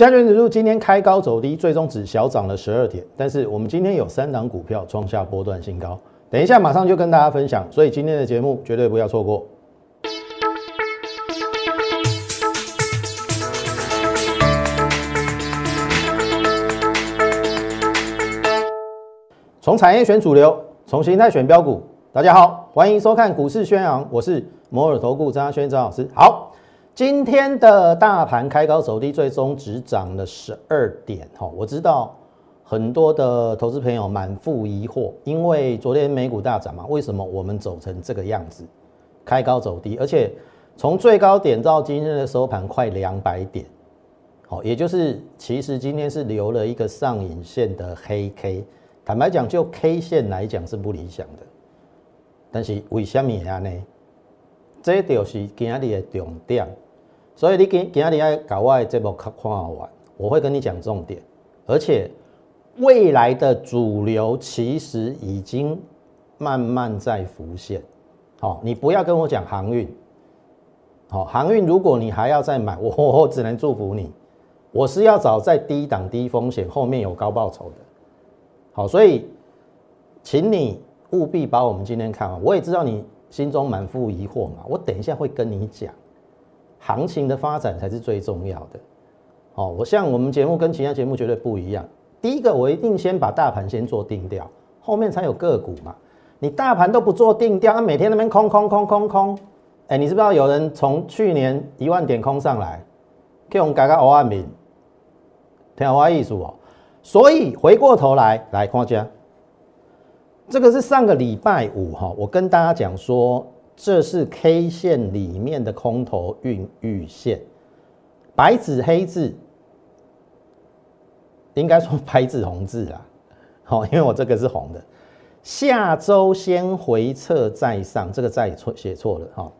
加权指数今天开高走低，最终只小涨了十二点。但是我们今天有三档股票创下波段新高，等一下马上就跟大家分享，所以今天的节目绝对不要错过。从产业选主流，从形态选标股。大家好，欢迎收看股市宣扬，我是摩尔投顾张轩张老师。好，今天的大盘开高走低，最终只涨了十二点。哈，我知道很多的投资朋友满腹疑惑，因为昨天美股大涨嘛，为什么我们走成这个样子，开高走低，而且从最高点到今天的收盘快两百点，好，也就是其实今天是留了一个上影线的黑 K。坦白讲，就 K 线来讲是不理想的，但是为什么呀呢？这就是今天的重点。所以你今今日要搞我的节目看看完，我会跟你讲重点。而且未来的主流其实已经慢慢在浮现。好，你不要跟我讲航运。好，航运如果你还要再买，我 我只能祝福你。我是要找在低档低风险，后面有高报酬的。好，所以，请你务必把我们今天看完。我也知道你心中满腹疑惑嘛，我等一下会跟你讲，行情的发展才是最重要的。哦，我像我们节目跟其他节目绝对不一样。第一个，我一定先把大盘先做定调，后面才有个股嘛。你大盘都不做定调，那每天那边空空空空空，哎，你知不知道有人从去年一万点空上来，可以用改个五万名，听我意思哦。所以回过头来来看家，这个是上个礼拜五哈，我跟大家讲说，这是 K 线里面的空头孕育线，白纸黑字，应该说白纸红字啊，好，因为我这个是红的，下周先回撤再上，这个再错写错了哈，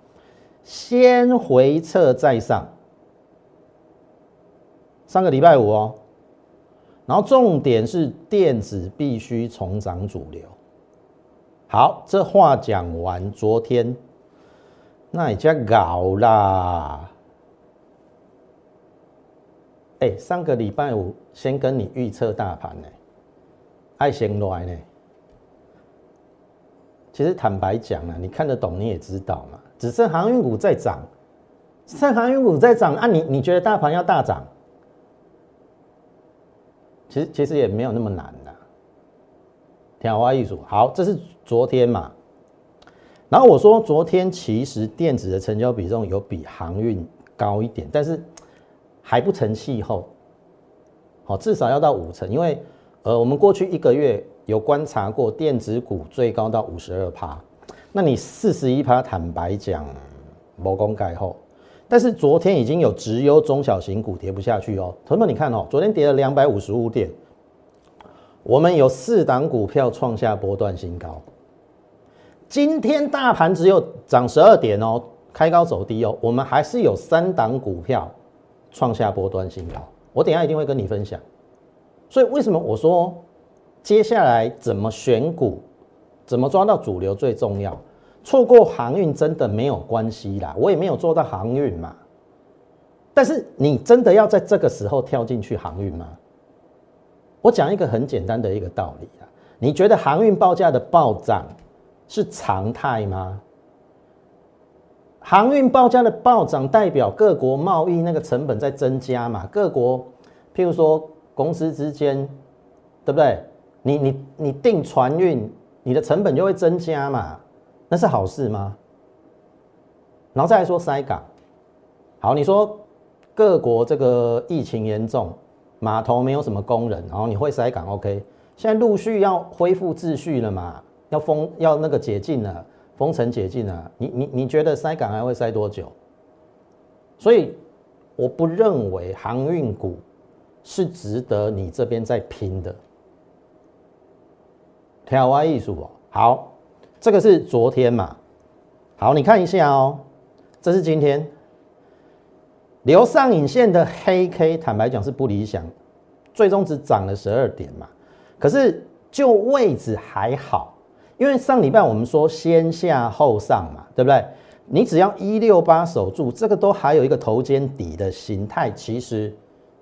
先回撤再上，上个礼拜五哦。然后重点是电子必须重涨主流。好，这话讲完，昨天那也叫搞啦。哎，上个礼拜五先跟你预测大盘呢，爱先来呢。其实坦白讲啊，你看得懂你也知道嘛，只剩航运股在涨，剩航运股在涨啊，你你觉得大盘要大涨？其实其实也没有那么难的，天花艺术好，这是昨天嘛。然后我说昨天其实电子的成交比重有比航运高一点，但是还不成气候。好，至少要到五成，因为呃我们过去一个月有观察过电子股最高到五十二趴，那你四十一趴，坦白讲，谋功盖后。但是昨天已经有直优中小型股跌不下去哦，同学们你看哦，昨天跌了两百五十五点，我们有四档股票创下波段新高。今天大盘只有涨十二点哦，开高走低哦，我们还是有三档股票创下波段新高，我等下一定会跟你分享。所以为什么我说接下来怎么选股，怎么抓到主流最重要？错过航运真的没有关系啦，我也没有做到航运嘛。但是你真的要在这个时候跳进去航运吗？我讲一个很简单的一个道理啊，你觉得航运报价的暴涨是常态吗？航运报价的暴涨代表各国贸易那个成本在增加嘛？各国譬如说公司之间，对不对？你你你订船运，你的成本就会增加嘛？那是好事吗？然后再来说塞港，好，你说各国这个疫情严重，码头没有什么工人，然后你会塞港，OK？现在陆续要恢复秩序了嘛？要封要那个解禁了，封城解禁了，你你你觉得塞港还会塞多久？所以我不认为航运股是值得你这边在拼的。台湾艺术哦，好。这个是昨天嘛？好，你看一下哦。这是今天留上影线的黑 K，坦白讲是不理想，最终只涨了十二点嘛。可是就位置还好，因为上礼拜我们说先下后上嘛，对不对？你只要一六八守住，这个都还有一个头肩底的形态，其实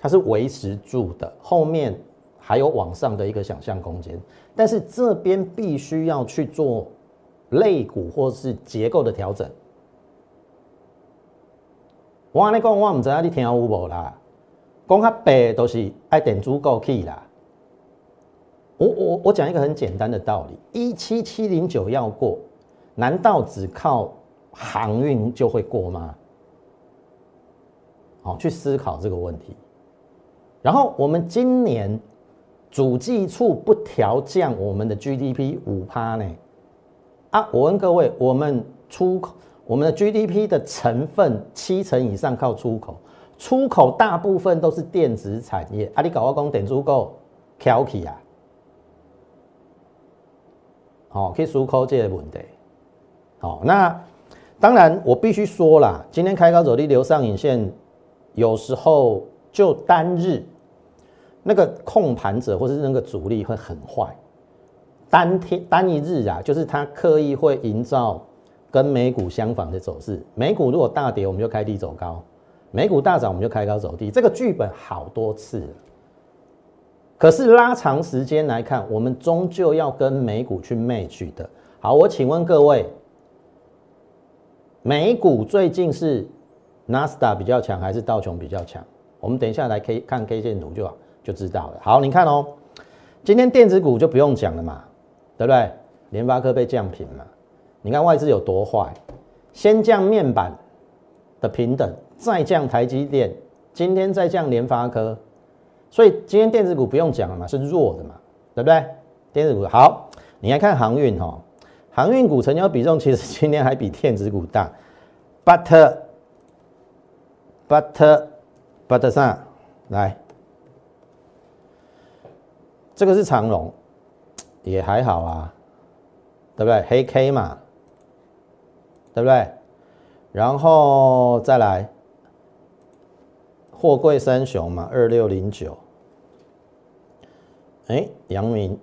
它是维持住的，后面还有往上的一个想象空间，但是这边必须要去做肋骨或是结构的调整。我跟你讲，我唔知道你听有无啦，讲较白都是爱点足够去啦。我我我讲一个很简单的道理：一七七零九要过，难道只靠航运就会过吗？好，去思考这个问题。然后我们今年主计处不调降我们的 GDP 五趴呢？啊，我问各位，我们出口我们的 GDP 的成分七成以上靠出口，出口大部分都是电子产业。啊，你搞我讲点足够挑起啊？好，可以出口这个问题。好，那当然我必须说啦，今天开高走低留上影线，有时候。就单日那个控盘者或是那个主力会很坏，单天单一日啊，就是他刻意会营造跟美股相反的走势。美股如果大跌，我们就开低走高；美股大涨，我们就开高走低。这个剧本好多次了，可是拉长时间来看，我们终究要跟美股去 match 的。好，我请问各位，美股最近是纳斯达比较强，还是道琼比较强？我们等一下来 K 看 K 线图就好就知道了。好，你看哦，今天电子股就不用讲了嘛，对不对？联发科被降平了，你看外资有多坏，先降面板的平等，再降台积电，今天再降联发科，所以今天电子股不用讲了嘛，是弱的嘛，对不对？电子股好，你来看航运哈，航运股成交比重 其实今天还比电子股大 Butter，Butter，Butter 上来，这个是长龙，也还好啊，对不对？黑 K 嘛，对不对？然后再来，货柜三雄嘛，二六零九，哎，阳明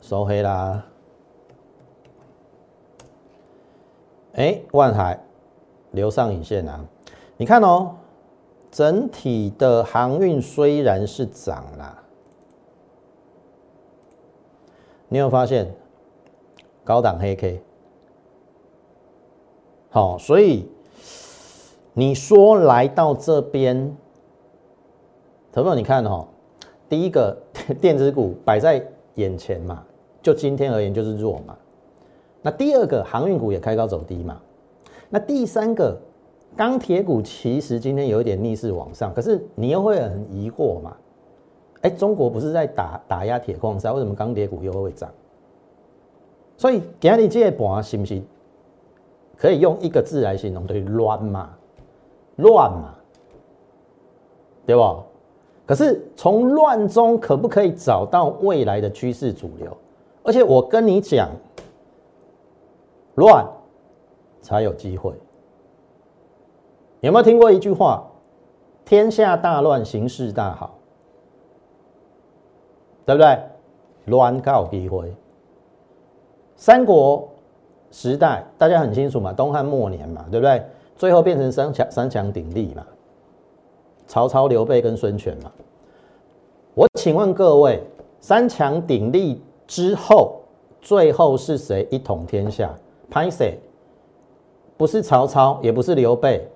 收黑啦，哎，万海留上影线啊，你看哦。整体的航运虽然是涨啦，你有发现高档黑 K？好，所以你说来到这边，朋友你看哦，第一个 电子股摆在眼前嘛，就今天而言就是弱嘛。那第二个航运股也开高走低嘛。那第三个。钢铁股其实今天有一点逆势往上，可是你又会很疑惑嘛？哎，中国不是在打打压铁矿石，为什么钢铁股又会涨？所以今日这盘是不是可以用一个字来形容？对，乱嘛，乱嘛，对不？可是从乱中可不可以找到未来的趋势主流？而且我跟你讲，乱才有机会。有没有听过一句话？天下大乱，形势大好，对不对？乱告机会。三国时代大家很清楚嘛，东汉末年嘛，对不对？最后变成三强三强鼎立嘛，曹操、刘备跟孙权嘛。我请问各位，三强鼎立之后，最后是谁一统天下？拍谁？不是曹操，也不是刘备。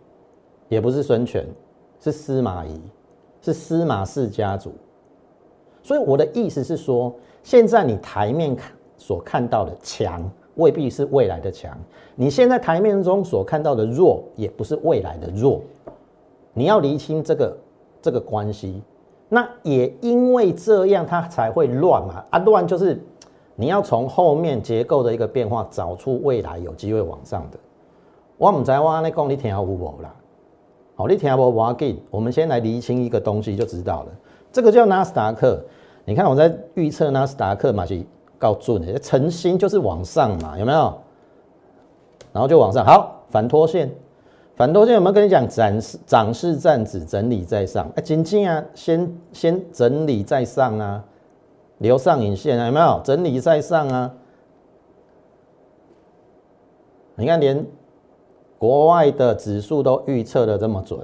也不是孙权，是司马懿，是司马氏家族。所以我的意思是说，现在你台面看所看到的强，未必是未来的强；你现在台面中所看到的弱，也不是未来的弱。你要厘清这个这个关系。那也因为这样，它才会乱嘛。啊，乱就是你要从后面结构的一个变化，找出未来有机会往上的。我唔知我安尼讲你听有无啦？好，你听不？我给，我们先来厘清一个东西就知道了。这个叫纳斯达克。你看我在预测纳斯达克嘛，是告准的，诚心就是往上嘛，有没有？然后就往上。好，反拖线，反多线有没有跟你讲？展示涨势站止，整理在上。哎，紧紧啊，先先整理在上啊，留上影线啊，有没有？整理在上啊。你看连。国外的指数都预测的这么准，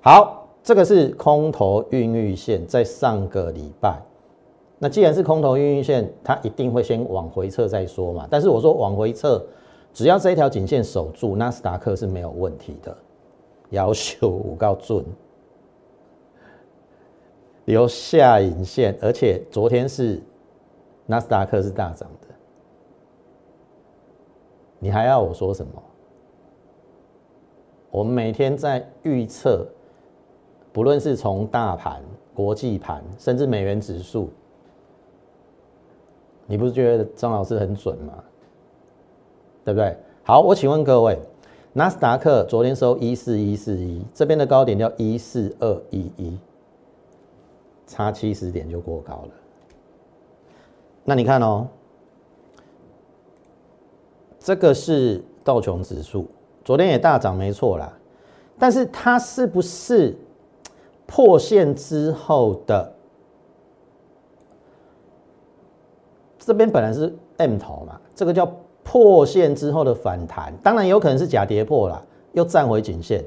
好，这个是空头孕育线，在上个礼拜。那既然是空头孕育线，它一定会先往回撤再说嘛。但是我说往回撤，只要这一条颈线守住，纳斯达克是没有问题的。要求五告准，留下影线，而且昨天是纳斯达克是大涨的，你还要我说什么？我们每天在预测，不论是从大盘、国际盘，甚至美元指数。你不是觉得张老师很准吗？对不对？好，我请问各位，纳斯达克昨天收一四一四一，这边的高点叫一四二一一，差七十点就过高了。那你看哦，这个是道琼指数，昨天也大涨，没错啦。但是它是不是破线之后的？这边本来是 M 头嘛，这个叫破线之后的反弹，当然有可能是假跌破了，又站回颈线。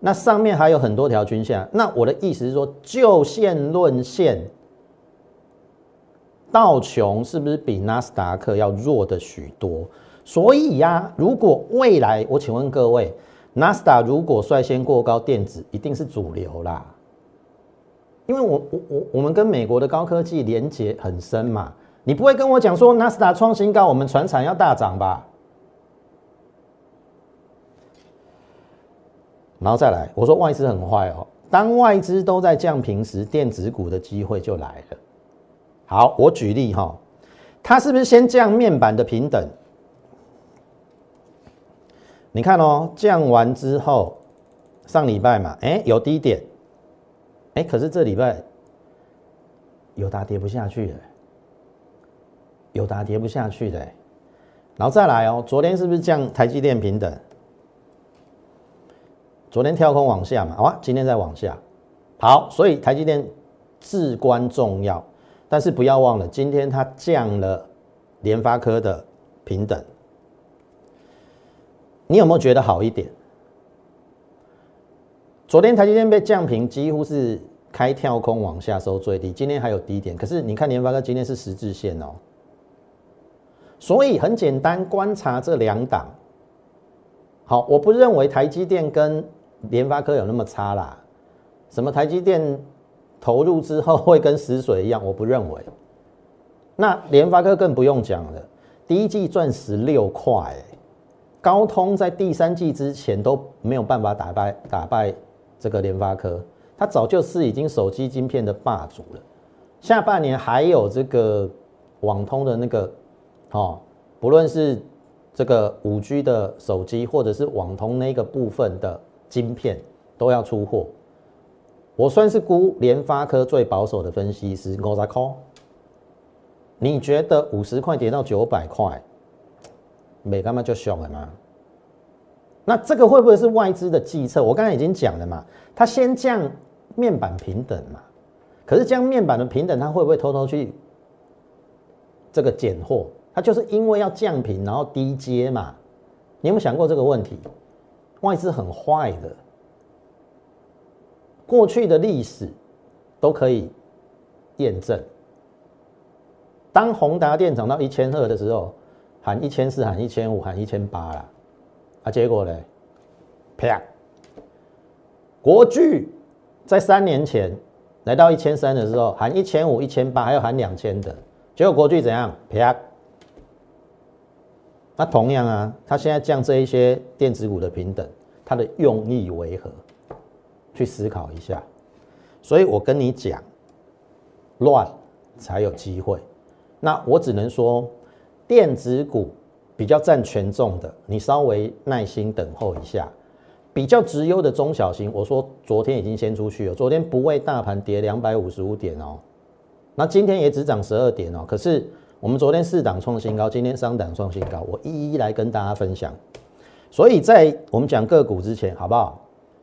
那上面还有很多条均线，那我的意思是说，就线论线，道琼是不是比纳斯达克要弱的许多？所以呀，如果未来，我请问各位，纳斯达如果率先过高，电子一定是主流啦，因为我我我我们跟美国的高科技连接很深嘛。你不会跟我讲说纳斯达创新高，我们船产要大涨吧？然后再来，我说外资很坏哦。当外资都在降平时，电子股的机会就来了。好，我举例哈，它是不是先降面板的平等？你看哦，降完之后，上礼拜嘛，哎，有低点，哎，可是这礼拜有大跌不下去了。有达跌不下去的，然后再来哦，昨天是不是降台积电平等？昨天跳空往下嘛，哇，今天再往下，好，所以台积电至关重要，但是不要忘了，今天它降了联发科的平等，你有没有觉得好一点？昨天台积电被降平，几乎是开跳空往下收最低，今天还有低点，可是你看联发科今天是十字线哦。所以很简单，观察这两档。好，我不认为台积电跟联发科有那么差啦。什么台积电投入之后会跟死水一样？我不认为。那联发科更不用讲了，第一季赚十六块，高通在第三季之前都没有办法打败打败这个联发科，它早就是已经手机晶片的霸主了。下半年还有这个网通的那个。哦，不论是这个五 G 的手机，或者是网通那个部分的晶片，都要出货。我算是估联发科最保守的分析师，五十块。你觉得五十块跌到九百块，没干嘛就凶了吗？那这个会不会是外资的计策？我刚才已经讲了嘛，他先降面板平等嘛，可是降面板的平等，他会不会偷偷去这个拣货？它就是因为要降频，然后低阶嘛？你有没有想过这个问题？外资很坏的，过去的历史都可以验证。当宏达电涨到一千二的时候，喊一千四，喊一千五，喊一千八了，啊，结果呢？啪！国巨在三年前来到一千三的时候，喊一千五、一千八，还有喊两千的，结果国巨怎样？啪！那同样啊，他现在降这一些电子股的平等，它的用意为何？去思考一下。所以我跟你讲，乱才有机会。那我只能说，电子股比较占权重的，你稍微耐心等候一下。比较直优的中小型，我说昨天已经先出去了，昨天不为大盘跌两百五十五点哦，那今天也只涨十二点哦，可是。我们昨天四档创新高，今天三档创新高，我一一来跟大家分享。所以在我们讲个股之前，好不好？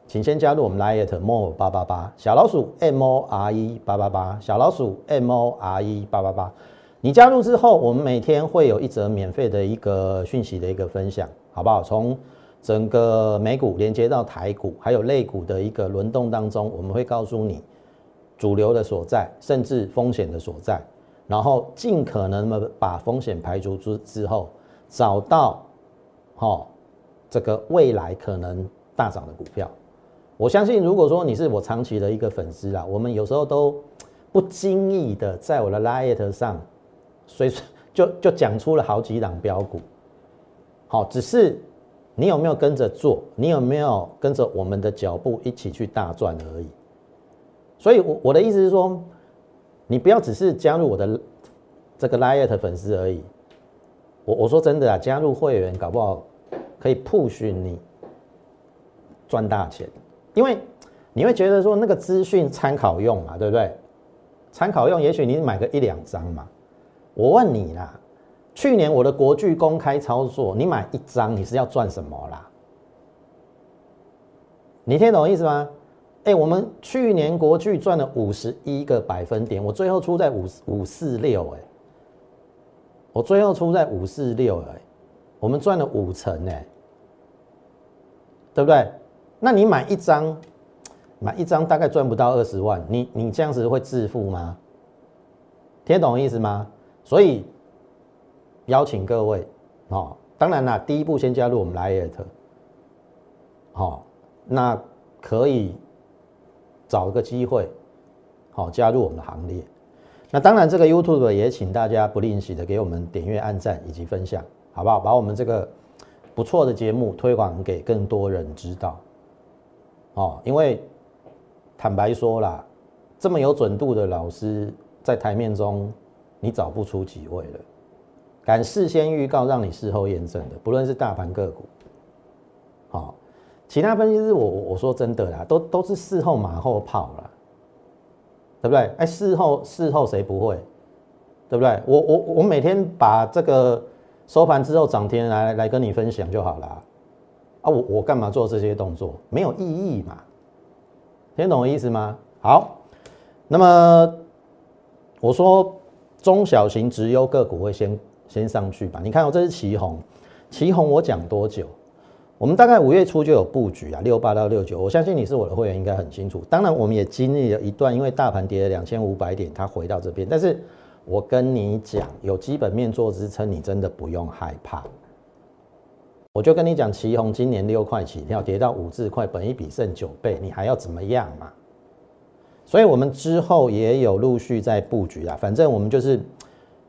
请先加入我们 Lite More 八八八小老鼠 M O R E 八八八小老鼠 M O R E 八八八。你加入之后，我们每天会有一则免费的一个讯息的一个分享，好不好？从整个美股连接到台股，还有类股的一个轮动当中，我们会告诉你主流的所在，甚至风险的所在，然后尽可能的把风险排除之之后，找到哈这个未来可能大涨的股票。我相信，如果说你是我长期的一个粉丝啦，我们有时候都不经意的在我的 liet 上，随就就讲出了好几档标股，好，只是。你有没有跟着做？你有没有跟着我们的脚步一起去大赚而已？所以，我我的意思是说，你不要只是加入我的这个 liet 粉丝而已。我我说真的啊，加入会员搞不好可以 push 你赚大钱，因为你会觉得说那个资讯参考用嘛，对不对？参考用，也许你买个一两张嘛。我问你啦。去年我的国剧公开操作，你买一张你是要赚什么啦？你听懂意思吗？哎，我们去年国巨赚了五十一个百分点，我最后出在五五四六，哎，我最后出在五四六，哎，我们赚了五成，哎，对不对？那你买一张，买一张大概赚不到二十万，你你这样子会致富吗？听懂意思吗？所以。邀请各位，哦，当然啦，第一步先加入我们 Light，好，那可以找个机会，好加入我们的行列。那当然，这个 YouTube 也请大家不吝惜的给我们点阅、按赞以及分享，好不好？把我们这个不错的节目推广给更多人知道。哦，因为坦白说啦，这么有准度的老师在台面中，你找不出几位了。敢事先预告，让你事后验证的，不论是大盘个股，好，其他分析师，我我说真的啦，都都是事后马后炮了，对不对？哎，事后事后谁不会？对不对？我我我每天把这个收盘之后涨停来来跟你分享就好了啊！我我干嘛做这些动作？没有意义嘛？听懂我意思吗？好，那么我说中小型直优个股会先。先上去吧，你看哦，这是旗红，旗红我讲多久？我们大概五月初就有布局啊，六八到六九，我相信你是我的会员，应该很清楚。当然，我们也经历了一段，因为大盘跌了两千五百点，它回到这边。但是我跟你讲，有基本面做支撑，你真的不用害怕。我就跟你讲，旗宏今年六块起跳，跌到五字块，本一比剩九倍，你还要怎么样嘛？所以我们之后也有陆续在布局啊，反正我们就是。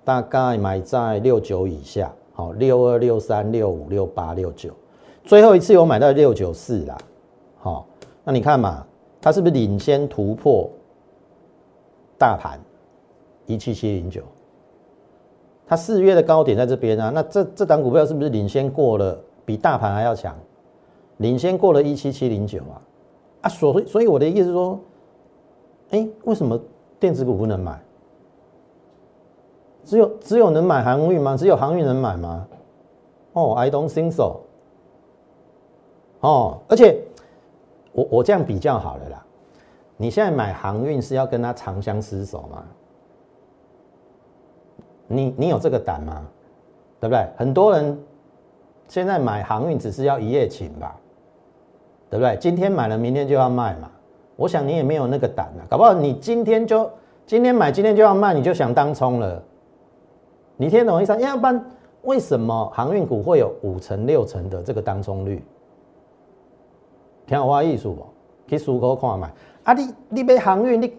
大概买在六九以下，好，六二、六三、六五、六八、六九，最后一次有买到六九四啦，好，那你看嘛，它是不是领先突破大盘一七七零九？它四月的高点在这边啊，那这这档股票是不是领先过了，比大盘还要强？领先过了一七七零九啊，啊，所所以我的意思是说，哎，为什么电子股不能买？只有只有能买航运吗？只有航运能买吗？哦，I don't think so。哦，而且我我这样比较好了啦。你现在买航运是要跟他长相厮守吗？你你有这个胆吗？对不对？很多人现在买航运只是要一夜情吧？对不对？今天买了，明天就要卖嘛。我想你也没有那个胆啊，搞不好你今天就今天买，今天就要卖，你就想当冲了。你听懂意思？要不然为什么航运股会有五成六成的这个当冲率？听我意思不？去思考看卖。啊，你你买航运，你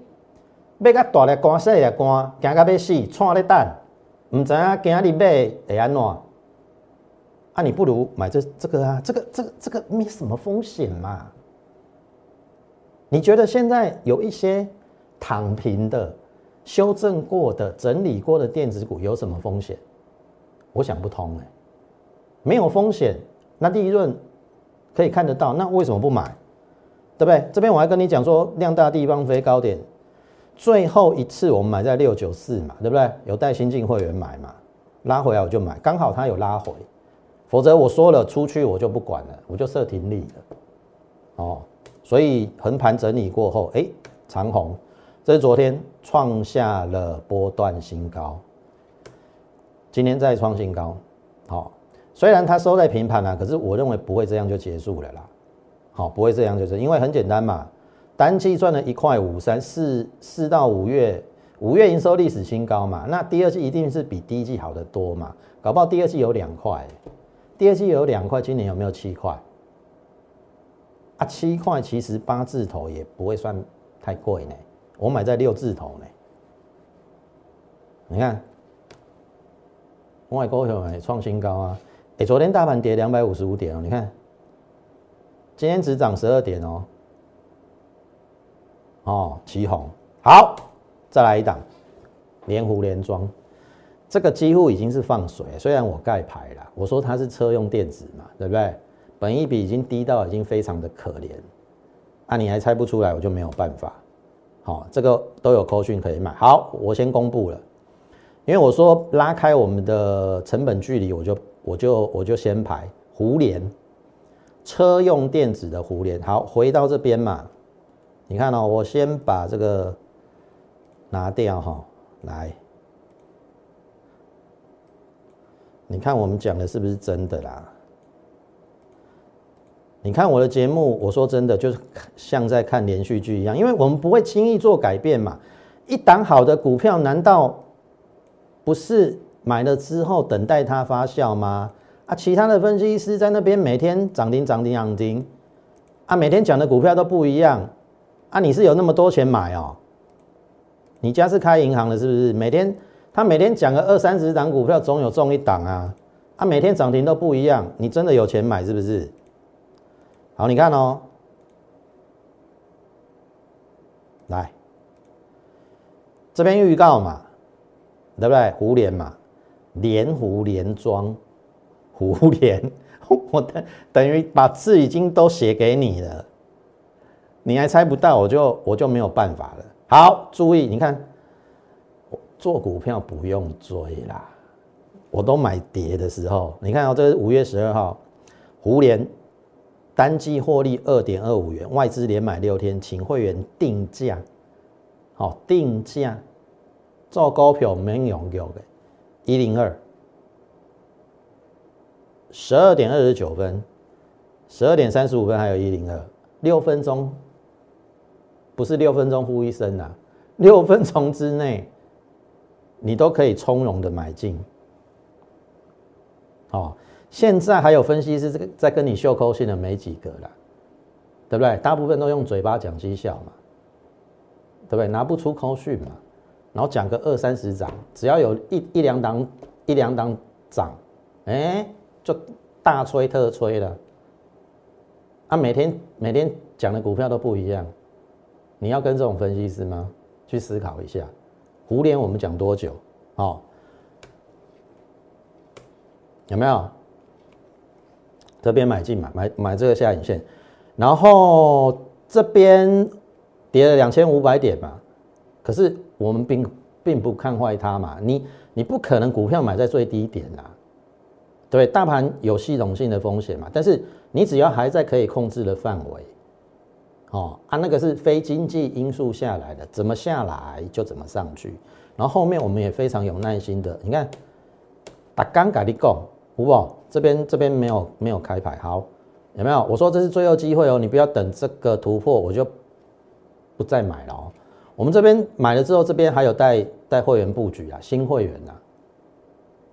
买甲大力关小力关，行到要死，串咧等，唔知影今日买会安怎？啊，你不如买这这个啊，这个这个这个没什么风险嘛。你觉得现在有一些躺平的？修正过的、整理过的电子股有什么风险？我想不通哎，没有风险，那利润可以看得到，那为什么不买？对不对？这边我还跟你讲说，量大地方飞高点，最后一次我们买在六九四嘛，对不对？有带新进会员买嘛，拉回来我就买，刚好它有拉回，否则我说了出去我就不管了，我就设停利了。哦，所以横盘整理过后，哎，长红。这是昨天创下了波段新高，今天再创新高，好，虽然它收在平盘啦，可是我认为不会这样就结束了啦。好，不会这样就是因为很简单嘛，单季赚了一块五三四四到五月，五月营收历史新高嘛，那第二季一定是比第一季好得多嘛，搞不好第二季有两块，第二季有两块，今年有没有七块？啊，七块其实八字头也不会算太贵呢，我买在六字头呢，你看，外国有买创新高啊，哎，昨天大盘跌两百五十五点哦，你看。今天只涨十二点哦，哦，旗红好，再来一档，连湖连庄，这个几乎已经是放水。虽然我盖牌了，我说它是车用电子嘛，对不对？本一比已经低到已经非常的可怜，啊，你还猜不出来，我就没有办法。好，这个都有扣讯可以买。好，我先公布了，因为我说拉开我们的成本距离，我就我就我就先排胡联。车用电子的胡联，好，回到这边嘛，你看哦，我先把这个拿掉哈，来，你看我们讲的是不是真的啦？你看我的节目，我说真的，就是像在看连续剧一样，因为我们不会轻易做改变嘛。一档好的股票，难道不是买了之后等待它发酵吗？啊，其他的分析师在那边每天涨停涨停涨停，啊，每天讲的股票都不一样，啊，你是有那么多钱买哦？你家是开银行的，是不是？每天他每天讲个二三十档股票，总有中一档啊，啊，每天涨停都不一样，你真的有钱买是不是？好，你看哦，来这边预告嘛，对不对？胡连嘛，连胡连庄。胡连，我等等于把字已经都写给你了，你还猜不到，我就我就没有办法了。好，注意，你看，做股票不用追啦，我都买跌的时候，你看哦，这是五月十二号，胡连单季获利二点二五元，外资连买六天，请会员定价，好定价做股票没用用的，一零二。十二点二十九分，十二点三十五分，还有一零二，六分钟，不是六分钟呼一声呐，六分钟之内，你都可以从容的买进。哦，现在还有分析师这个在跟你秀扣线的没几个了，对不对？大部分都用嘴巴讲绩效嘛，对不对？拿不出扣讯嘛，然后讲个二三十涨，只要有一一两档一两档涨，哎。就大吹特吹了，啊，每天每天讲的股票都不一样，你要跟这种分析师吗？去思考一下。胡联我们讲多久？哦，有没有？这边买进嘛，买买这个下影线，然后这边跌了两千五百点嘛，可是我们并并不看坏它嘛，你你不可能股票买在最低点呐。对，大盘有系统性的风险嘛，但是你只要还在可以控制的范围，哦，啊，那个是非经济因素下来的，怎么下来就怎么上去。然后后面我们也非常有耐心的，你看，打刚改的够，好不好？这边这边没有没有开牌，好，有没有？我说这是最后机会哦，你不要等这个突破我就不再买了哦。我们这边买了之后，这边还有带带会员布局啊，新会员呐，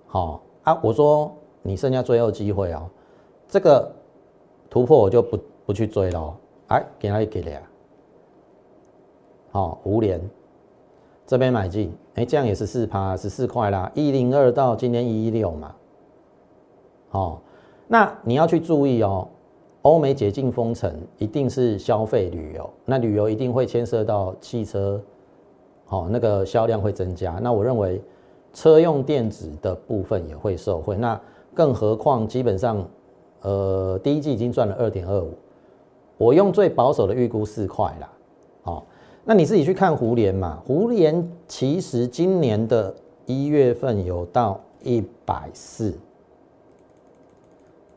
好啊，我说。你剩下最后机会哦，这个突破我就不不去追了。哎，给他一给了，好，五连这边买进，哎，这样也是四趴十四块啦，一零二到今天一一六嘛。好，那你要去注意哦，欧美解禁封城一定是消费旅游，那旅游一定会牵涉到汽车，好，那个销量会增加。那我认为车用电子的部分也会受惠。那更何况，基本上，呃，第一季已经赚了二点二五，我用最保守的预估四块啦，好，那你自己去看胡联嘛，胡联其实今年的一月份有到一百四，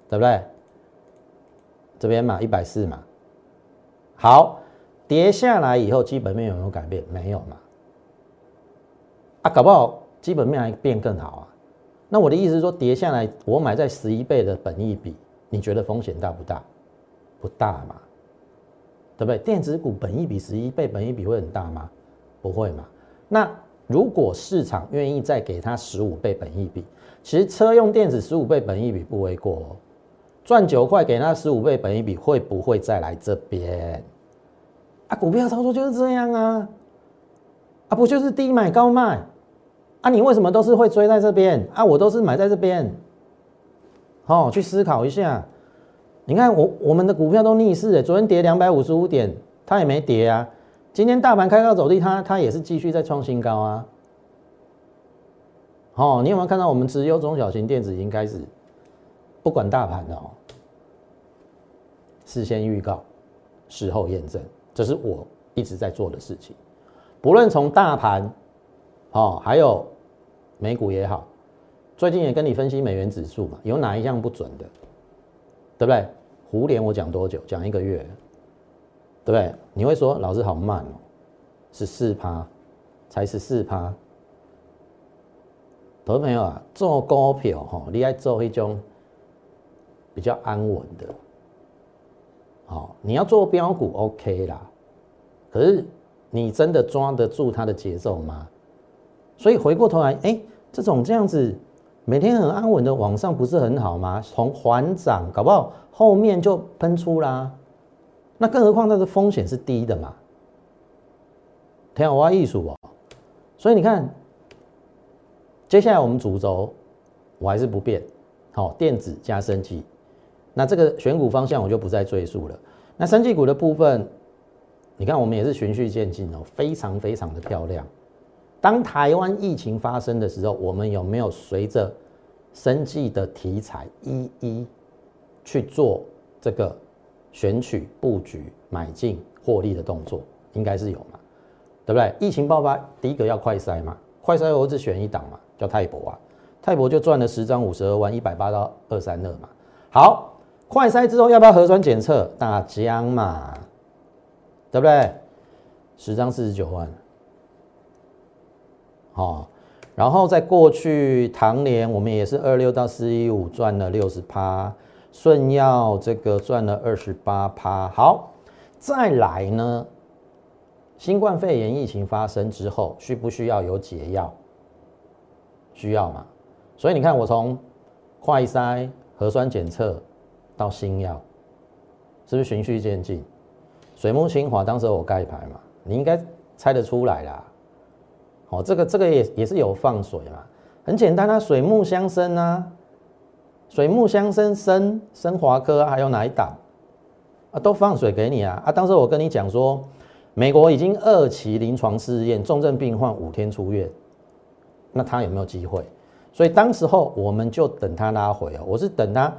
对不对？这边嘛，一百四嘛，好，跌下来以后，基本面有没有改变？没有嘛，啊，搞不好基本面还变更好啊。那我的意思是说，跌下来我买在十一倍的本益比，你觉得风险大不大？不大嘛，对不对？电子股本益比十一倍，本益比会很大吗？不会嘛。那如果市场愿意再给它十五倍本益比，其实车用电子十五倍本益比不为过哦。赚九块给那十五倍本益比，会不会再来这边？啊，股票操作就是这样啊，啊不就是低买高卖？啊，你为什么都是会追在这边？啊，我都是买在这边。好，去思考一下。你看我我们的股票都逆势诶，昨天跌两百五十五点，它也没跌啊。今天大盘开高走低，它它也是继续在创新高啊。哦，你有没有看到我们持有中小型电子已经开始不管大盘哦？事先预告，事后验证，这是我一直在做的事情。不论从大盘，哦，还有美股也好，最近也跟你分析美元指数嘛，有哪一项不准的，对不对？胡联我讲多久？讲一个月，对不对？你会说老师好慢哦，十四趴，才十四趴。投朋友啊，做股票哈，你爱做一种比较安稳的，好，你要做标股 OK 啦，可是你真的抓得住它的节奏吗？所以回过头来，哎，这种这样子每天很安稳的往上，不是很好吗？从缓涨，搞不好后面就喷出啦。那更何况它的风险是低的嘛？天啊，挖艺术哦，所以你看。接下来我们主轴我还是不变，好，电子加升级。那这个选股方向我就不再赘述了。那生技股的部分，你看我们也是循序渐进哦，非常非常的漂亮。当台湾疫情发生的时候，我们有没有随着生计的题材一一去做这个选取布局买进获利的动作？应该是有嘛，对不对？疫情爆发，第一个要快筛嘛，快筛我只选一档嘛。叫泰博啊，泰博就赚了十张五十二万，一百八到二三二嘛。好，快筛之后要不要核酸检测？大疆嘛，对不对？十张四十九万。好，然后在过去唐年，我们也是二六到四一五赚了六十趴，顺药这个赚了二十八趴。好，再来呢？新冠肺炎疫情发生之后，需不需要有解药？需要嘛？所以你看，我从快筛、核酸检测到新药，是不是循序渐进？水木清华当时我盖牌嘛，你应该猜得出来啦。哦，这个这个也也是有放水嘛，很简单啊，水木相生啊，水木相生生生华科还有哪一档啊？都放水给你啊！啊，当时我跟你讲说，美国已经二期临床试验，重症病患五天出院。那他有没有机会？所以当时候我们就等他拉回哦，我是等他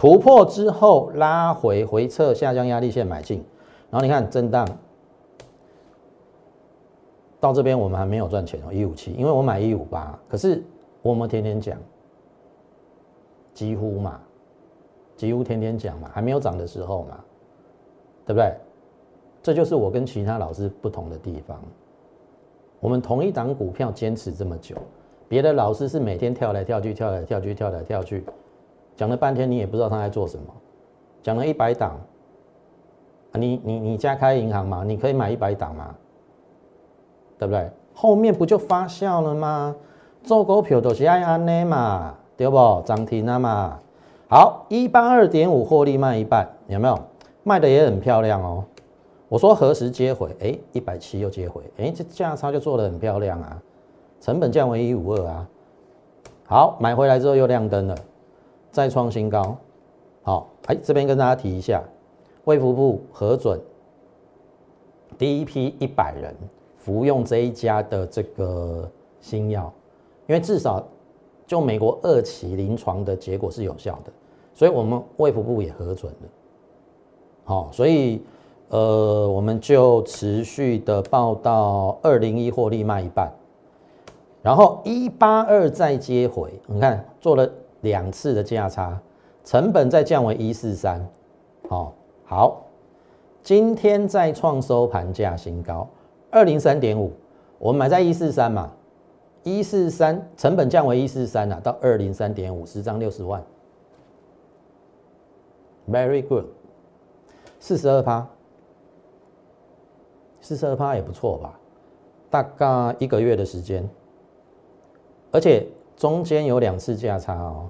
突破之后拉回回撤下降压力线买进，然后你看震荡到这边我们还没有赚钱哦，一五七，因为我买一五八，可是我们天天讲，几乎嘛，几乎天天讲嘛，还没有涨的时候嘛，对不对？这就是我跟其他老师不同的地方，我们同一档股票坚持这么久。别的老师是每天跳来跳去，跳来跳去，跳来跳去，讲了半天你也不知道他在做什么。讲了一百档，你你你家开银行嘛，你可以买一百档嘛，对不对？后面不就发酵了吗？做股票都是爱安呢嘛，对不？涨停了嘛。好，一八二点五获利卖一半，有没有？卖的也很漂亮哦。我说何时接回？哎，一百七又接回，哎，这价差就做的很漂亮啊。成本降为一五二啊，好，买回来之后又亮灯了，再创新高。好，哎，这边跟大家提一下，卫福部核准第一批一百人服用这一家的这个新药，因为至少就美国二期临床的结果是有效的，所以我们卫福部也核准了。好，所以呃，我们就持续的报到二零一获利卖一半。然后一八二再接回，你看做了两次的价差，成本再降为一四三，哦，好，今天再创收盘价新高二零三点五，我们买在一四三嘛，一四三成本降为一四三啊，到二零三点五，十张六十万，very good，四十二趴，四十二趴也不错吧？大概一个月的时间，而且中间有两次价差哦，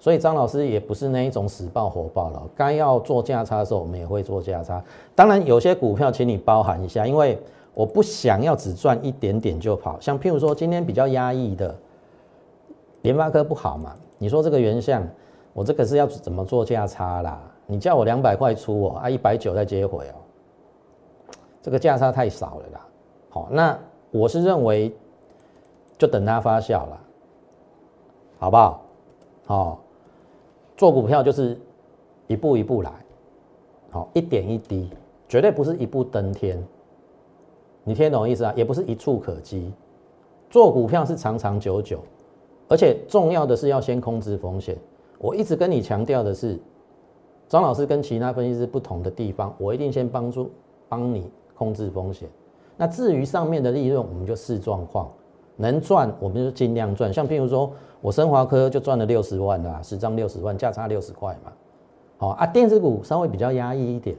所以张老师也不是那一种死爆火爆了，该要做价差的时候，我们也会做价差。当然有些股票，请你包含一下，因为。我不想要只赚一点点就跑，像譬如说今天比较压抑的联发科不好嘛？你说这个原像，我这个是要怎么做价差啦？你叫我两百块出哦，啊一百九再接回哦，这个价差太少了啦。好，那我是认为就等它发酵了，好不好？好，做股票就是一步一步来，好一点一滴，绝对不是一步登天。你听懂意思啊？也不是一触可及，做股票是长长久久，而且重要的是要先控制风险。我一直跟你强调的是，张老师跟其他分析师不同的地方，我一定先帮助帮你控制风险。那至于上面的利润，我们就视状况，能赚我们就尽量赚。像譬如说我升华科就赚了六十万啦，十张六十万，价差六十块嘛。好啊，电子股稍微比较压抑一点，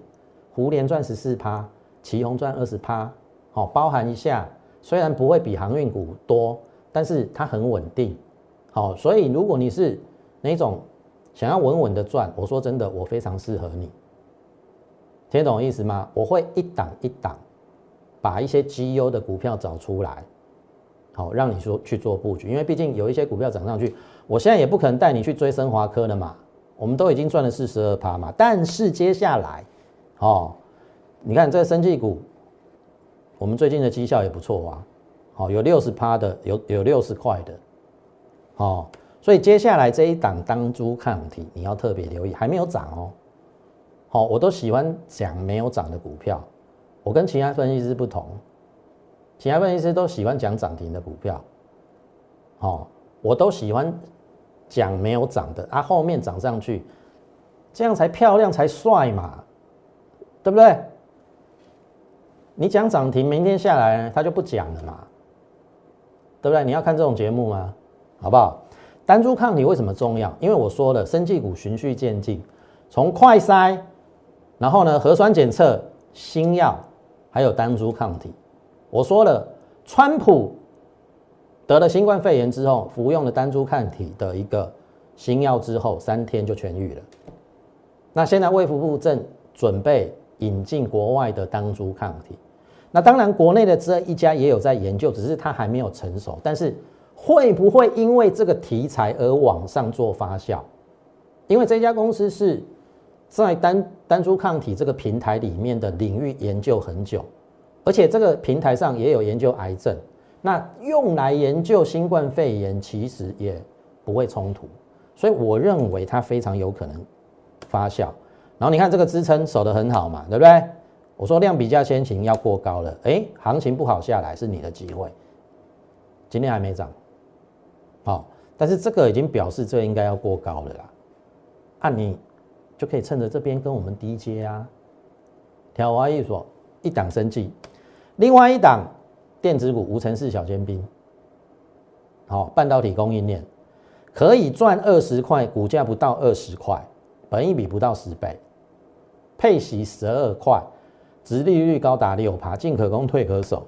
胡联赚十四趴，旗宏赚二十趴。好，包含一下，虽然不会比航运股多，但是它很稳定。好，所以如果你是那种想要稳稳的赚，我说真的，我非常适合你。听懂意思吗？我会一档一档把一些绩优的股票找出来，好，让你说去做布局。因为毕竟有一些股票涨上去，我现在也不可能带你去追升华科了嘛。我们都已经赚了四十二趴嘛，但是接下来，哦，你看这个生技股。我们最近的绩效也不错啊，好有六十趴的，有有六十块的，好，所以接下来这一档当猪抗体你要特别留意，还没有涨哦，好，我都喜欢讲没有涨的股票，我跟其他分析师不同，其他分析师都喜欢讲涨停的股票，好，我都喜欢讲没有涨的，啊后面涨上去，这样才漂亮才帅嘛，对不对？你讲涨停，明天下来他就不讲了嘛，对不对？你要看这种节目吗？好不好？单株抗体为什么重要？因为我说了，生技股循序渐进，从快筛，然后呢核酸检测、新药，还有单株抗体。我说了，川普得了新冠肺炎之后，服用了单株抗体的一个新药之后，三天就痊愈了。那现在卫福部正准备引进国外的单株抗体。那当然，国内的这一家也有在研究，只是它还没有成熟。但是会不会因为这个题材而往上做发酵？因为这家公司是在单单株抗体这个平台里面的领域研究很久，而且这个平台上也有研究癌症，那用来研究新冠肺炎其实也不会冲突，所以我认为它非常有可能发酵。然后你看这个支撑守得很好嘛，对不对？我说量比价先行要过高了，哎，行情不好下来是你的机会。今天还没涨，好，但是这个已经表示这应该要过高了啦。按你就可以趁着这边跟我们低接啊，调华一所一档升绩，另外一档电子股无尘室小尖兵，好，半导体供应链可以赚二十块，股价不到二十块，本一比不到十倍，配息十二块。殖利率高达六趴，进可攻，退可守，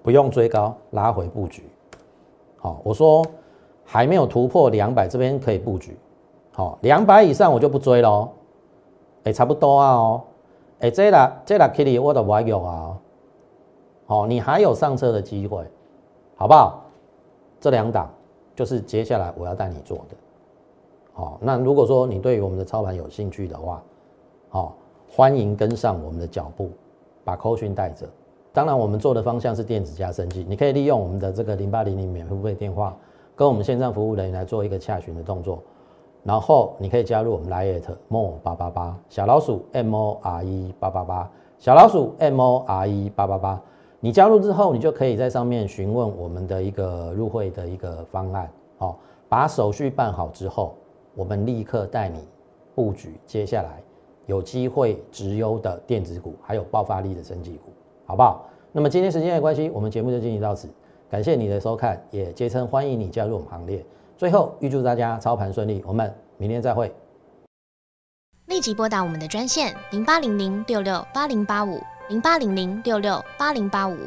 不用追高，拉回布局。好，我说还没有突破两百，这边可以布局。好，两百以上我就不追喽。哎，差不多啊哦。哎，这啦这啦 Kitty 我都不爱用啊。好，你还有上车的机会，好不好？这两档就是接下来我要带你做的。好，那如果说你对于我们的操盘有兴趣的话，好。欢迎跟上我们的脚步，把扣讯带着。当然，我们做的方向是电子加升级，你可以利用我们的这个零八零零免付费电话，跟我们线上服务人员来做一个洽询的动作。然后你可以加入我们 Lite More 八八八小老鼠 M O R E 八八八小老鼠 M O R E 八八八。你加入之后，你就可以在上面询问我们的一个入会的一个方案。好，把手续办好之后，我们立刻带你布局接下来。有机会直优的电子股，还有爆发力的升级股，好不好？那么今天时间的关系，我们节目就进行到此。感谢你的收看，也竭诚欢迎你加入我们行列。最后预祝大家操盘顺利，我们明天再会。立即拨打我们的专线零八零零六六八零八五零八零零六六八零八五